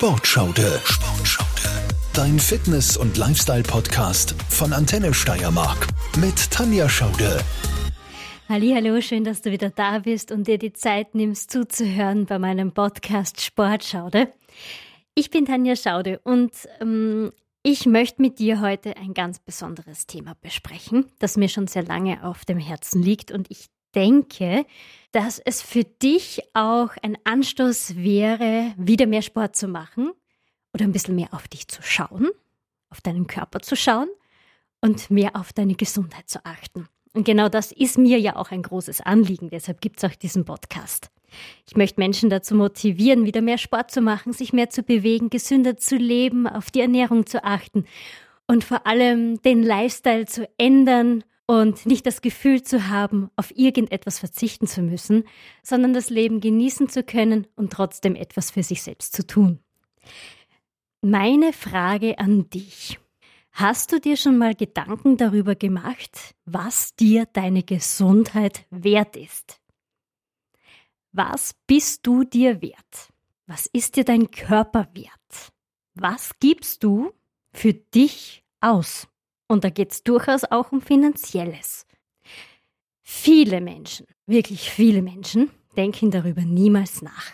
Sportschaude. Sportschaude. Dein Fitness- und Lifestyle-Podcast von Antenne Steiermark mit Tanja Schaude. Hallo, schön, dass du wieder da bist und dir die Zeit nimmst zuzuhören bei meinem Podcast Sportschaude. Ich bin Tanja Schaude und ähm, ich möchte mit dir heute ein ganz besonderes Thema besprechen, das mir schon sehr lange auf dem Herzen liegt und ich denke, dass es für dich auch ein Anstoß wäre, wieder mehr Sport zu machen oder ein bisschen mehr auf dich zu schauen, auf deinen Körper zu schauen und mehr auf deine Gesundheit zu achten. Und genau das ist mir ja auch ein großes Anliegen, deshalb gibt es auch diesen Podcast. Ich möchte Menschen dazu motivieren, wieder mehr Sport zu machen, sich mehr zu bewegen, gesünder zu leben, auf die Ernährung zu achten und vor allem den Lifestyle zu ändern und nicht das Gefühl zu haben, auf irgendetwas verzichten zu müssen, sondern das Leben genießen zu können und trotzdem etwas für sich selbst zu tun. Meine Frage an dich. Hast du dir schon mal Gedanken darüber gemacht, was dir deine Gesundheit wert ist? Was bist du dir wert? Was ist dir dein Körper wert? Was gibst du für dich aus? Und da geht es durchaus auch um Finanzielles. Viele Menschen, wirklich viele Menschen, denken darüber niemals nach.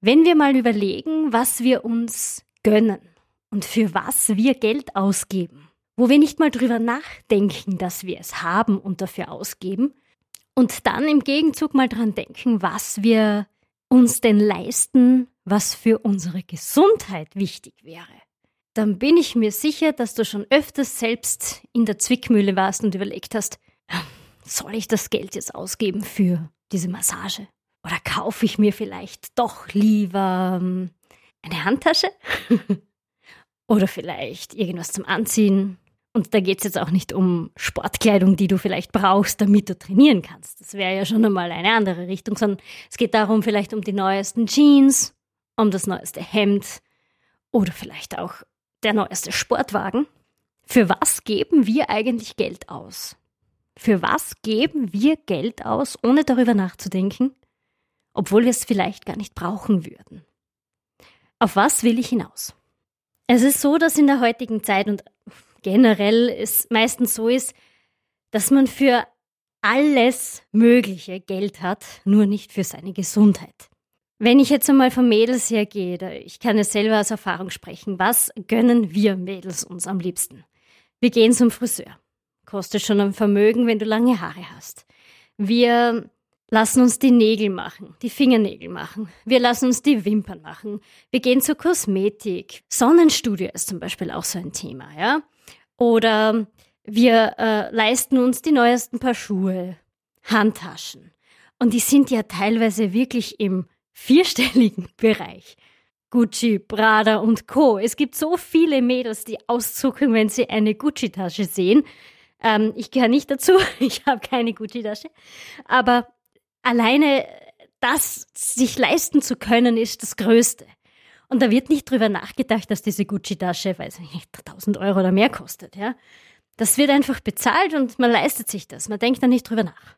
Wenn wir mal überlegen, was wir uns gönnen und für was wir Geld ausgeben, wo wir nicht mal drüber nachdenken, dass wir es haben und dafür ausgeben, und dann im Gegenzug mal dran denken, was wir uns denn leisten, was für unsere Gesundheit wichtig wäre dann bin ich mir sicher, dass du schon öfters selbst in der Zwickmühle warst und überlegt hast, soll ich das Geld jetzt ausgeben für diese Massage? Oder kaufe ich mir vielleicht doch lieber ähm, eine Handtasche? Oder vielleicht irgendwas zum Anziehen? Und da geht es jetzt auch nicht um Sportkleidung, die du vielleicht brauchst, damit du trainieren kannst. Das wäre ja schon einmal eine andere Richtung, sondern es geht darum, vielleicht um die neuesten Jeans, um das neueste Hemd oder vielleicht auch der neueste Sportwagen. Für was geben wir eigentlich Geld aus? Für was geben wir Geld aus, ohne darüber nachzudenken, obwohl wir es vielleicht gar nicht brauchen würden? Auf was will ich hinaus? Es ist so, dass in der heutigen Zeit und generell es meistens so ist, dass man für alles Mögliche Geld hat, nur nicht für seine Gesundheit. Wenn ich jetzt einmal von Mädels hergehe, ich kann es selber aus Erfahrung sprechen, was gönnen wir Mädels uns am liebsten? Wir gehen zum Friseur. Kostet schon ein Vermögen, wenn du lange Haare hast. Wir lassen uns die Nägel machen, die Fingernägel machen. Wir lassen uns die Wimpern machen. Wir gehen zur Kosmetik. Sonnenstudio ist zum Beispiel auch so ein Thema, ja? Oder wir äh, leisten uns die neuesten Paar Schuhe, Handtaschen. Und die sind ja teilweise wirklich im vierstelligen Bereich. Gucci, Prada und Co. Es gibt so viele Mädels, die auszucken, wenn sie eine Gucci-Tasche sehen. Ähm, ich gehöre nicht dazu, ich habe keine Gucci-Tasche. Aber alleine das sich leisten zu können, ist das Größte. Und da wird nicht drüber nachgedacht, dass diese Gucci-Tasche, weiß ich nicht, 1000 Euro oder mehr kostet, ja. Das wird einfach bezahlt und man leistet sich das. Man denkt da nicht drüber nach.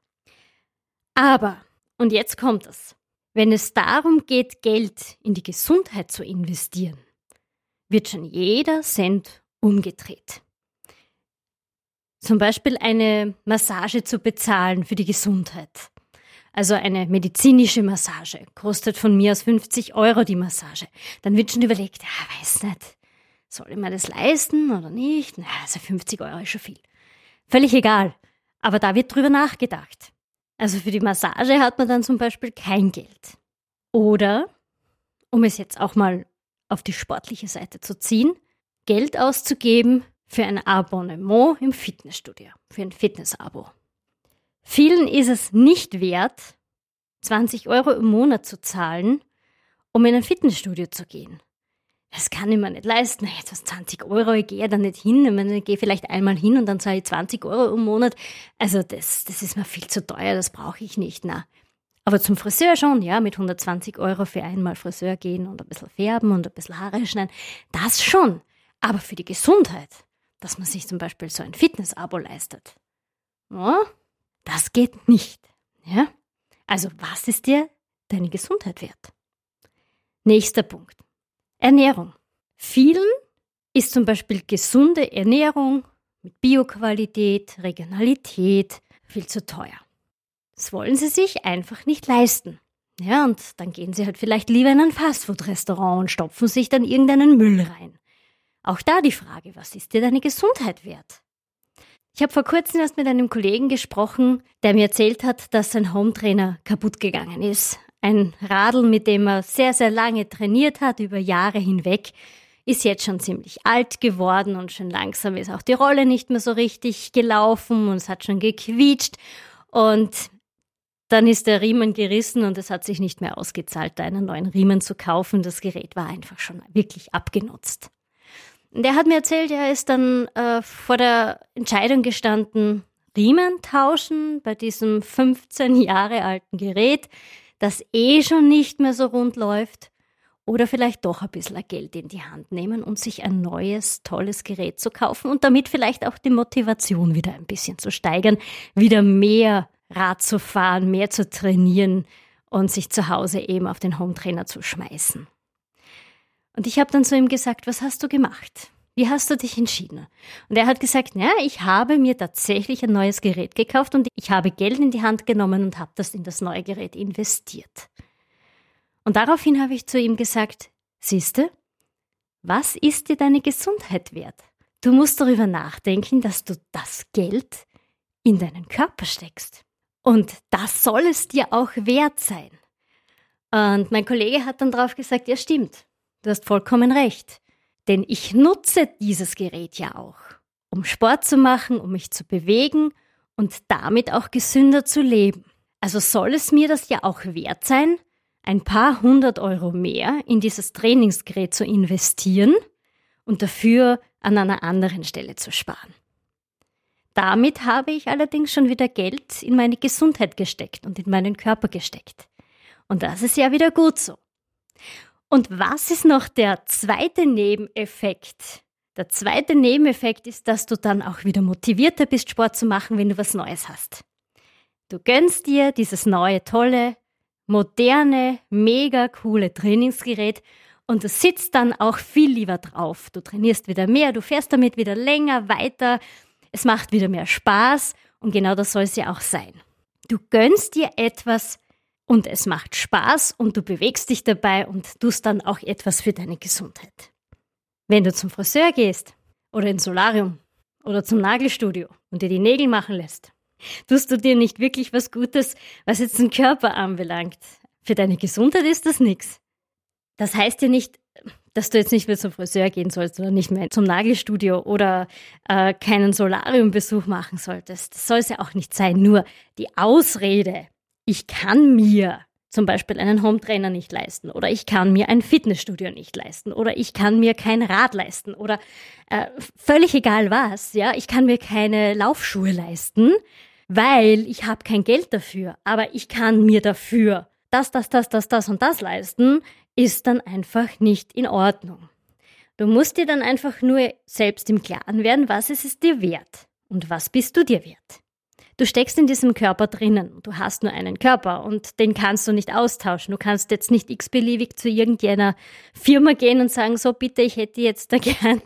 Aber, und jetzt kommt es. Wenn es darum geht, Geld in die Gesundheit zu investieren, wird schon jeder Cent umgedreht. Zum Beispiel eine Massage zu bezahlen für die Gesundheit. Also eine medizinische Massage kostet von mir aus 50 Euro die Massage. Dann wird schon überlegt, ja, weiß nicht, soll ich mir das leisten oder nicht? Na, also 50 Euro ist schon viel. Völlig egal. Aber da wird drüber nachgedacht. Also für die Massage hat man dann zum Beispiel kein Geld. Oder, um es jetzt auch mal auf die sportliche Seite zu ziehen, Geld auszugeben für ein Abonnement im Fitnessstudio, für ein Fitnessabo. Vielen ist es nicht wert, 20 Euro im Monat zu zahlen, um in ein Fitnessstudio zu gehen das kann ich mir nicht leisten. Jetzt was 20 Euro, ich gehe da nicht hin. Ich, meine, ich gehe vielleicht einmal hin und dann zahle ich 20 Euro im Monat. Also das, das ist mir viel zu teuer, das brauche ich nicht. Na. Aber zum Friseur schon, ja, mit 120 Euro für einmal Friseur gehen und ein bisschen färben und ein bisschen Haare schneiden, das schon. Aber für die Gesundheit, dass man sich zum Beispiel so ein Fitness-Abo leistet, ja, das geht nicht. Ja? Also was ist dir deine Gesundheit wert? Nächster Punkt. Ernährung. Vielen ist zum Beispiel gesunde Ernährung mit Bioqualität, Regionalität viel zu teuer. Das wollen sie sich einfach nicht leisten. Ja, und dann gehen sie halt vielleicht lieber in ein Fastfood-Restaurant und stopfen sich dann irgendeinen Müll rein. Auch da die Frage, was ist dir deine Gesundheit wert? Ich habe vor kurzem erst mit einem Kollegen gesprochen, der mir erzählt hat, dass sein Hometrainer kaputt gegangen ist. Ein Radl, mit dem er sehr, sehr lange trainiert hat, über Jahre hinweg, ist jetzt schon ziemlich alt geworden und schon langsam ist auch die Rolle nicht mehr so richtig gelaufen und es hat schon gequietscht. Und dann ist der Riemen gerissen und es hat sich nicht mehr ausgezahlt, da einen neuen Riemen zu kaufen. Das Gerät war einfach schon wirklich abgenutzt. Der hat mir erzählt, er ist dann äh, vor der Entscheidung gestanden, Riemen tauschen bei diesem 15 Jahre alten Gerät, das eh schon nicht mehr so rund läuft, oder vielleicht doch ein bisschen Geld in die Hand nehmen und sich ein neues, tolles Gerät zu kaufen und damit vielleicht auch die Motivation wieder ein bisschen zu steigern, wieder mehr Rad zu fahren, mehr zu trainieren und sich zu Hause eben auf den Hometrainer zu schmeißen. Und ich habe dann zu ihm gesagt, was hast du gemacht? Wie hast du dich entschieden? Und er hat gesagt, ja, ich habe mir tatsächlich ein neues Gerät gekauft und ich habe Geld in die Hand genommen und habe das in das neue Gerät investiert. Und daraufhin habe ich zu ihm gesagt, siehste, was ist dir deine Gesundheit wert? Du musst darüber nachdenken, dass du das Geld in deinen Körper steckst. Und das soll es dir auch wert sein. Und mein Kollege hat dann drauf gesagt, ja stimmt, du hast vollkommen recht. Denn ich nutze dieses Gerät ja auch, um Sport zu machen, um mich zu bewegen und damit auch gesünder zu leben. Also soll es mir das ja auch wert sein, ein paar hundert Euro mehr in dieses Trainingsgerät zu investieren und dafür an einer anderen Stelle zu sparen. Damit habe ich allerdings schon wieder Geld in meine Gesundheit gesteckt und in meinen Körper gesteckt. Und das ist ja wieder gut so. Und was ist noch der zweite Nebeneffekt? Der zweite Nebeneffekt ist, dass du dann auch wieder motivierter bist, Sport zu machen, wenn du was Neues hast. Du gönnst dir dieses neue, tolle, moderne, mega coole Trainingsgerät und du sitzt dann auch viel lieber drauf. Du trainierst wieder mehr, du fährst damit wieder länger, weiter, es macht wieder mehr Spaß und genau das soll es ja auch sein. Du gönnst dir etwas und es macht Spaß und du bewegst dich dabei und tust dann auch etwas für deine Gesundheit. Wenn du zum Friseur gehst oder ins Solarium oder zum Nagelstudio und dir die Nägel machen lässt, tust du dir nicht wirklich was Gutes, was jetzt den Körper anbelangt. Für deine Gesundheit ist das nichts. Das heißt ja nicht, dass du jetzt nicht mehr zum Friseur gehen sollst oder nicht mehr zum Nagelstudio oder äh, keinen Solariumbesuch machen solltest. Das soll es ja auch nicht sein. Nur die Ausrede, ich kann mir zum Beispiel einen Hometrainer nicht leisten oder ich kann mir ein Fitnessstudio nicht leisten oder ich kann mir kein Rad leisten oder äh, völlig egal was, ja, ich kann mir keine Laufschuhe leisten, weil ich habe kein Geld dafür, aber ich kann mir dafür das, das, das, das, das und das leisten, ist dann einfach nicht in Ordnung. Du musst dir dann einfach nur selbst im Klaren werden, was ist es dir wert und was bist du dir wert. Du steckst in diesem Körper drinnen. Du hast nur einen Körper und den kannst du nicht austauschen. Du kannst jetzt nicht x-beliebig zu irgendeiner Firma gehen und sagen, so bitte, ich hätte jetzt da gern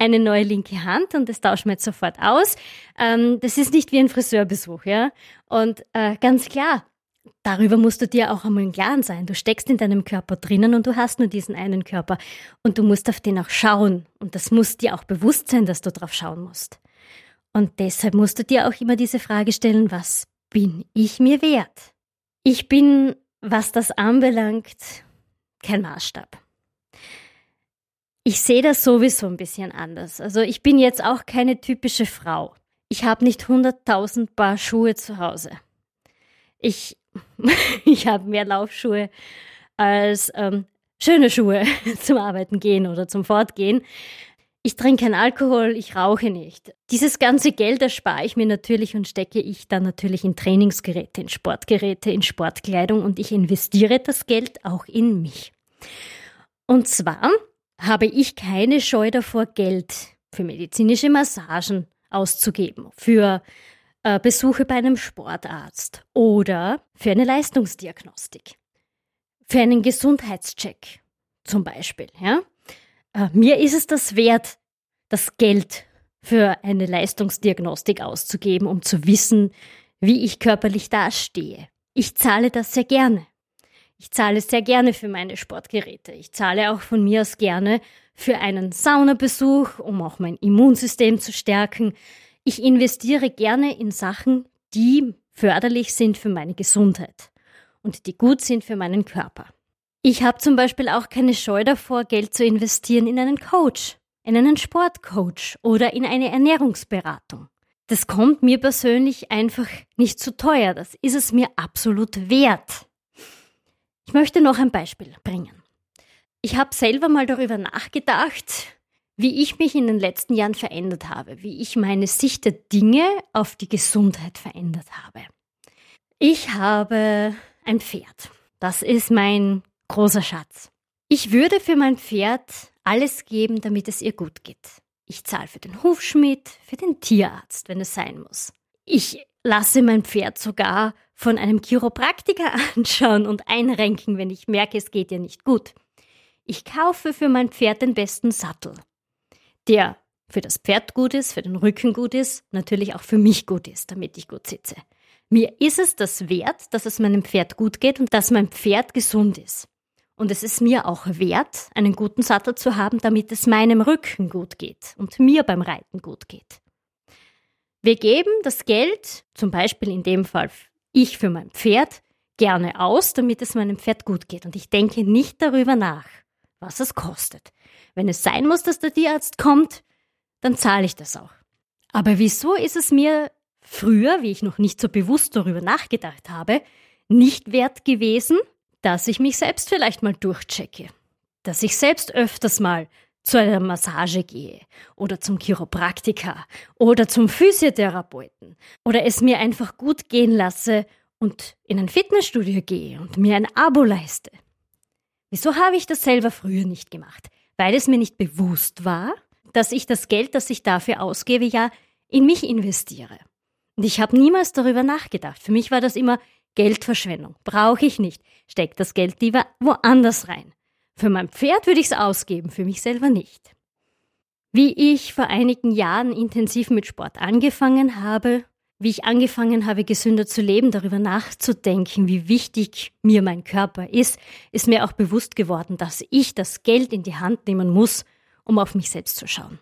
eine neue linke Hand und das tauschen wir jetzt sofort aus. Ähm, das ist nicht wie ein Friseurbesuch, ja. Und äh, ganz klar, Darüber musst du dir auch einmal im Klaren sein. Du steckst in deinem Körper drinnen und du hast nur diesen einen Körper. Und du musst auf den auch schauen. Und das muss dir auch bewusst sein, dass du drauf schauen musst. Und deshalb musst du dir auch immer diese Frage stellen, was bin ich mir wert? Ich bin, was das anbelangt, kein Maßstab. Ich sehe das sowieso ein bisschen anders. Also ich bin jetzt auch keine typische Frau. Ich habe nicht 100.000 Paar Schuhe zu Hause. Ich ich habe mehr Laufschuhe als ähm, schöne Schuhe zum Arbeiten gehen oder zum Fortgehen. Ich trinke keinen Alkohol, ich rauche nicht. Dieses ganze Geld erspare ich mir natürlich und stecke ich dann natürlich in Trainingsgeräte, in Sportgeräte, in Sportkleidung und ich investiere das Geld auch in mich. Und zwar habe ich keine Scheu davor, Geld für medizinische Massagen auszugeben, für äh, Besuche bei einem Sportarzt oder für eine Leistungsdiagnostik, für einen Gesundheitscheck zum Beispiel. Ja? Äh, mir ist es das wert, das Geld für eine Leistungsdiagnostik auszugeben, um zu wissen, wie ich körperlich dastehe. Ich zahle das sehr gerne. Ich zahle sehr gerne für meine Sportgeräte. Ich zahle auch von mir aus gerne für einen Saunabesuch, um auch mein Immunsystem zu stärken. Ich investiere gerne in Sachen, die förderlich sind für meine Gesundheit und die gut sind für meinen Körper. Ich habe zum Beispiel auch keine Scheu davor, Geld zu investieren in einen Coach, in einen Sportcoach oder in eine Ernährungsberatung. Das kommt mir persönlich einfach nicht zu teuer. Das ist es mir absolut wert. Ich möchte noch ein Beispiel bringen. Ich habe selber mal darüber nachgedacht, wie ich mich in den letzten Jahren verändert habe, wie ich meine Sicht der Dinge auf die Gesundheit verändert habe. Ich habe ein Pferd. Das ist mein großer Schatz. Ich würde für mein Pferd alles geben, damit es ihr gut geht. Ich zahle für den Hufschmied, für den Tierarzt, wenn es sein muss. Ich lasse mein Pferd sogar von einem Chiropraktiker anschauen und einrenken, wenn ich merke, es geht ihr nicht gut. Ich kaufe für mein Pferd den besten Sattel, der für das Pferd gut ist, für den Rücken gut ist, natürlich auch für mich gut ist, damit ich gut sitze. Mir ist es das wert, dass es meinem Pferd gut geht und dass mein Pferd gesund ist. Und es ist mir auch wert, einen guten Sattel zu haben, damit es meinem Rücken gut geht und mir beim Reiten gut geht. Wir geben das Geld, zum Beispiel in dem Fall ich für mein Pferd, gerne aus, damit es meinem Pferd gut geht. Und ich denke nicht darüber nach, was es kostet. Wenn es sein muss, dass der Tierarzt kommt, dann zahle ich das auch. Aber wieso ist es mir früher, wie ich noch nicht so bewusst darüber nachgedacht habe, nicht wert gewesen, dass ich mich selbst vielleicht mal durchchecke, dass ich selbst öfters mal zu einer Massage gehe oder zum Chiropraktiker oder zum Physiotherapeuten oder es mir einfach gut gehen lasse und in ein Fitnessstudio gehe und mir ein Abo leiste. Wieso habe ich das selber früher nicht gemacht? Weil es mir nicht bewusst war, dass ich das Geld, das ich dafür ausgebe, ja in mich investiere. Und ich habe niemals darüber nachgedacht. Für mich war das immer Geldverschwendung. Brauche ich nicht. Steck das Geld lieber woanders rein. Für mein Pferd würde ich es ausgeben, für mich selber nicht. Wie ich vor einigen Jahren intensiv mit Sport angefangen habe, wie ich angefangen habe, gesünder zu leben, darüber nachzudenken, wie wichtig mir mein Körper ist, ist mir auch bewusst geworden, dass ich das Geld in die Hand nehmen muss, um auf mich selbst zu schauen.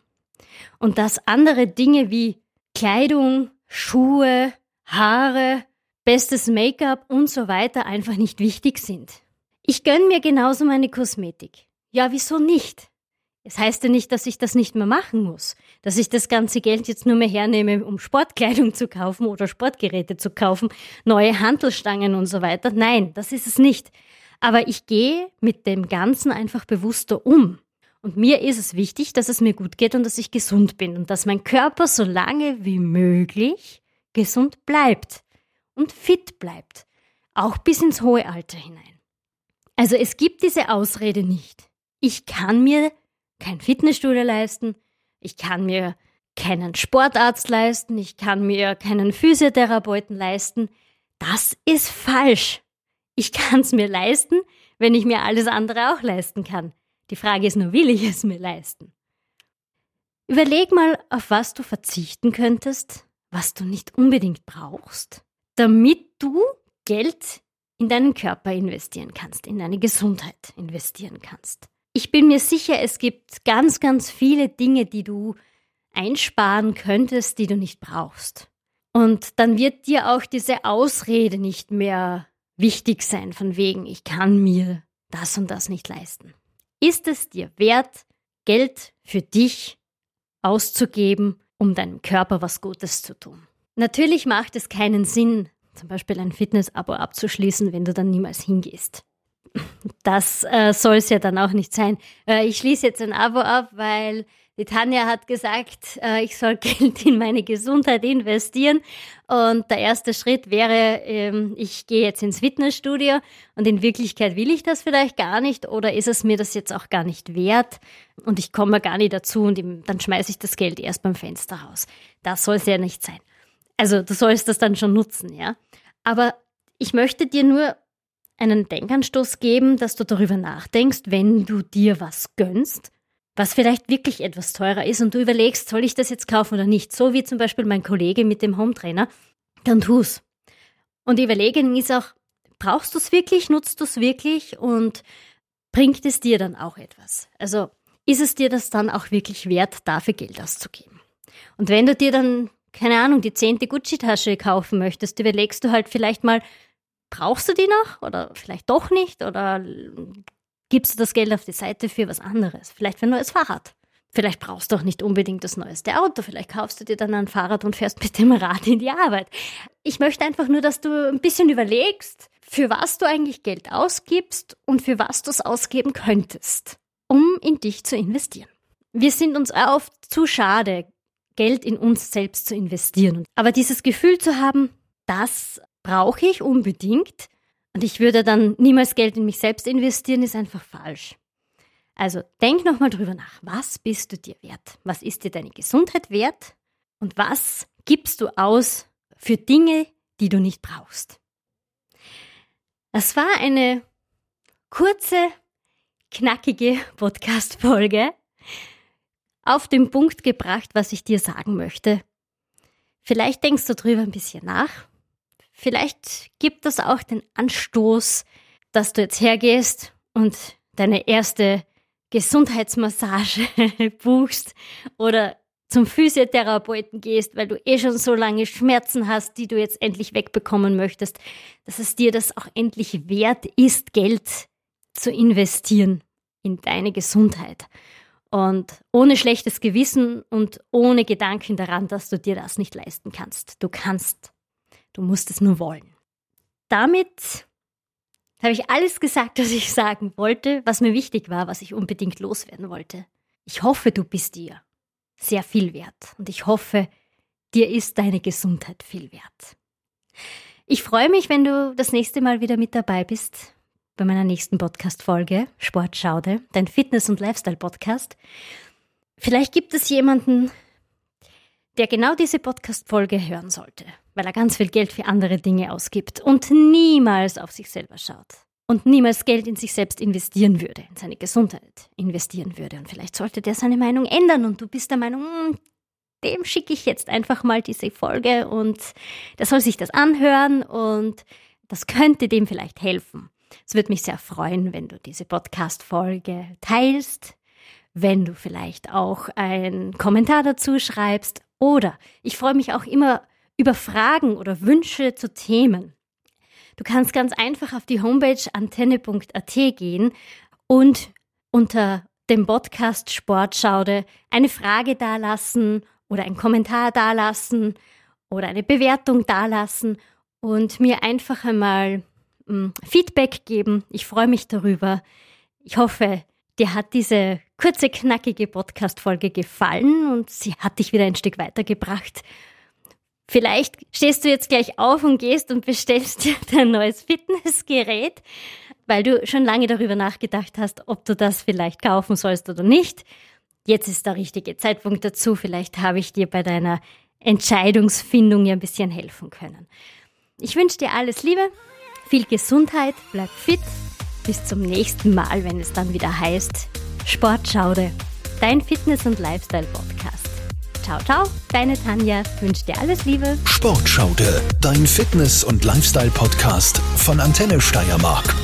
Und dass andere Dinge wie Kleidung, Schuhe, Haare, bestes Make-up und so weiter einfach nicht wichtig sind. Ich gönne mir genauso meine Kosmetik. Ja, wieso nicht? Es heißt ja nicht, dass ich das nicht mehr machen muss, dass ich das ganze Geld jetzt nur mehr hernehme, um Sportkleidung zu kaufen oder Sportgeräte zu kaufen, neue Handelstangen und so weiter. Nein, das ist es nicht. Aber ich gehe mit dem Ganzen einfach bewusster um. Und mir ist es wichtig, dass es mir gut geht und dass ich gesund bin und dass mein Körper so lange wie möglich gesund bleibt und fit bleibt, auch bis ins hohe Alter hinein. Also es gibt diese Ausrede nicht. Ich kann mir kein Fitnessstudio leisten, ich kann mir keinen Sportarzt leisten, ich kann mir keinen Physiotherapeuten leisten. Das ist falsch. Ich kann es mir leisten, wenn ich mir alles andere auch leisten kann. Die Frage ist nur, will ich es mir leisten? Überleg mal, auf was du verzichten könntest, was du nicht unbedingt brauchst, damit du Geld in deinen Körper investieren kannst, in deine Gesundheit investieren kannst. Ich bin mir sicher, es gibt ganz, ganz viele Dinge, die du einsparen könntest, die du nicht brauchst. Und dann wird dir auch diese Ausrede nicht mehr wichtig sein, von wegen, ich kann mir das und das nicht leisten. Ist es dir wert, Geld für dich auszugeben, um deinem Körper was Gutes zu tun? Natürlich macht es keinen Sinn, zum Beispiel ein Fitness-Abo abzuschließen, wenn du dann niemals hingehst. Das äh, soll es ja dann auch nicht sein. Äh, ich schließe jetzt ein Abo ab, weil die Tanja hat gesagt, äh, ich soll Geld in meine Gesundheit investieren. Und der erste Schritt wäre, ähm, ich gehe jetzt ins Fitnessstudio und in Wirklichkeit will ich das vielleicht gar nicht oder ist es mir das jetzt auch gar nicht wert und ich komme gar nicht dazu und dann schmeiße ich das Geld erst beim Fenster raus. Das soll es ja nicht sein. Also du sollst das dann schon nutzen, ja. Aber ich möchte dir nur einen Denkanstoß geben, dass du darüber nachdenkst, wenn du dir was gönnst, was vielleicht wirklich etwas teurer ist und du überlegst, soll ich das jetzt kaufen oder nicht? So wie zum Beispiel mein Kollege mit dem Hometrainer, dann tu's. Und die Überlegung ist auch, brauchst du es wirklich, nutzt du es wirklich und bringt es dir dann auch etwas? Also ist es dir das dann auch wirklich wert, dafür Geld auszugeben? Und wenn du dir dann, keine Ahnung, die zehnte Gucci-Tasche kaufen möchtest, überlegst du halt vielleicht mal, brauchst du die noch oder vielleicht doch nicht oder gibst du das Geld auf die Seite für was anderes, vielleicht für ein neues Fahrrad. Vielleicht brauchst du auch nicht unbedingt das neueste Auto, vielleicht kaufst du dir dann ein Fahrrad und fährst mit dem Rad in die Arbeit. Ich möchte einfach nur, dass du ein bisschen überlegst, für was du eigentlich Geld ausgibst und für was du es ausgeben könntest, um in dich zu investieren. Wir sind uns oft zu schade, Geld in uns selbst zu investieren. Aber dieses Gefühl zu haben, das brauche ich unbedingt und ich würde dann niemals Geld in mich selbst investieren, ist einfach falsch. Also denk nochmal drüber nach. Was bist du dir wert? Was ist dir deine Gesundheit wert? Und was gibst du aus für Dinge, die du nicht brauchst? Das war eine kurze, knackige Podcast-Folge auf den Punkt gebracht, was ich dir sagen möchte. Vielleicht denkst du drüber ein bisschen nach. Vielleicht gibt das auch den Anstoß, dass du jetzt hergehst und deine erste Gesundheitsmassage buchst oder zum Physiotherapeuten gehst, weil du eh schon so lange Schmerzen hast, die du jetzt endlich wegbekommen möchtest, dass es dir das auch endlich wert ist, Geld zu investieren in deine Gesundheit. Und ohne schlechtes Gewissen und ohne Gedanken daran, dass du dir das nicht leisten kannst. Du kannst. Du musst es nur wollen. Damit habe ich alles gesagt, was ich sagen wollte, was mir wichtig war, was ich unbedingt loswerden wollte. Ich hoffe, du bist dir sehr viel wert und ich hoffe, dir ist deine Gesundheit viel wert. Ich freue mich, wenn du das nächste Mal wieder mit dabei bist bei meiner nächsten Podcast-Folge Sportschaude, dein Fitness- und Lifestyle-Podcast. Vielleicht gibt es jemanden, der genau diese Podcast-Folge hören sollte, weil er ganz viel Geld für andere Dinge ausgibt und niemals auf sich selber schaut und niemals Geld in sich selbst investieren würde, in seine Gesundheit investieren würde. Und vielleicht sollte der seine Meinung ändern und du bist der Meinung, hm, dem schicke ich jetzt einfach mal diese Folge und der soll sich das anhören und das könnte dem vielleicht helfen. Es würde mich sehr freuen, wenn du diese Podcast-Folge teilst, wenn du vielleicht auch einen Kommentar dazu schreibst oder ich freue mich auch immer über Fragen oder Wünsche zu Themen. Du kannst ganz einfach auf die Homepage antenne.at gehen und unter dem Podcast Sportschaude eine Frage dalassen oder einen Kommentar dalassen oder eine Bewertung dalassen und mir einfach einmal Feedback geben. Ich freue mich darüber. Ich hoffe, dir hat diese kurze, knackige Podcast-Folge gefallen und sie hat dich wieder ein Stück weitergebracht. Vielleicht stehst du jetzt gleich auf und gehst und bestellst dir dein neues Fitnessgerät, weil du schon lange darüber nachgedacht hast, ob du das vielleicht kaufen sollst oder nicht. Jetzt ist der richtige Zeitpunkt dazu. Vielleicht habe ich dir bei deiner Entscheidungsfindung ja ein bisschen helfen können. Ich wünsche dir alles Liebe, viel Gesundheit, bleib fit. Bis zum nächsten Mal, wenn es dann wieder heißt Sportschaude, dein Fitness- und Lifestyle-Podcast. Ciao, ciao, deine Tanja wünscht dir alles Liebe. Sportschaude, dein Fitness- und Lifestyle-Podcast von Antenne Steiermark.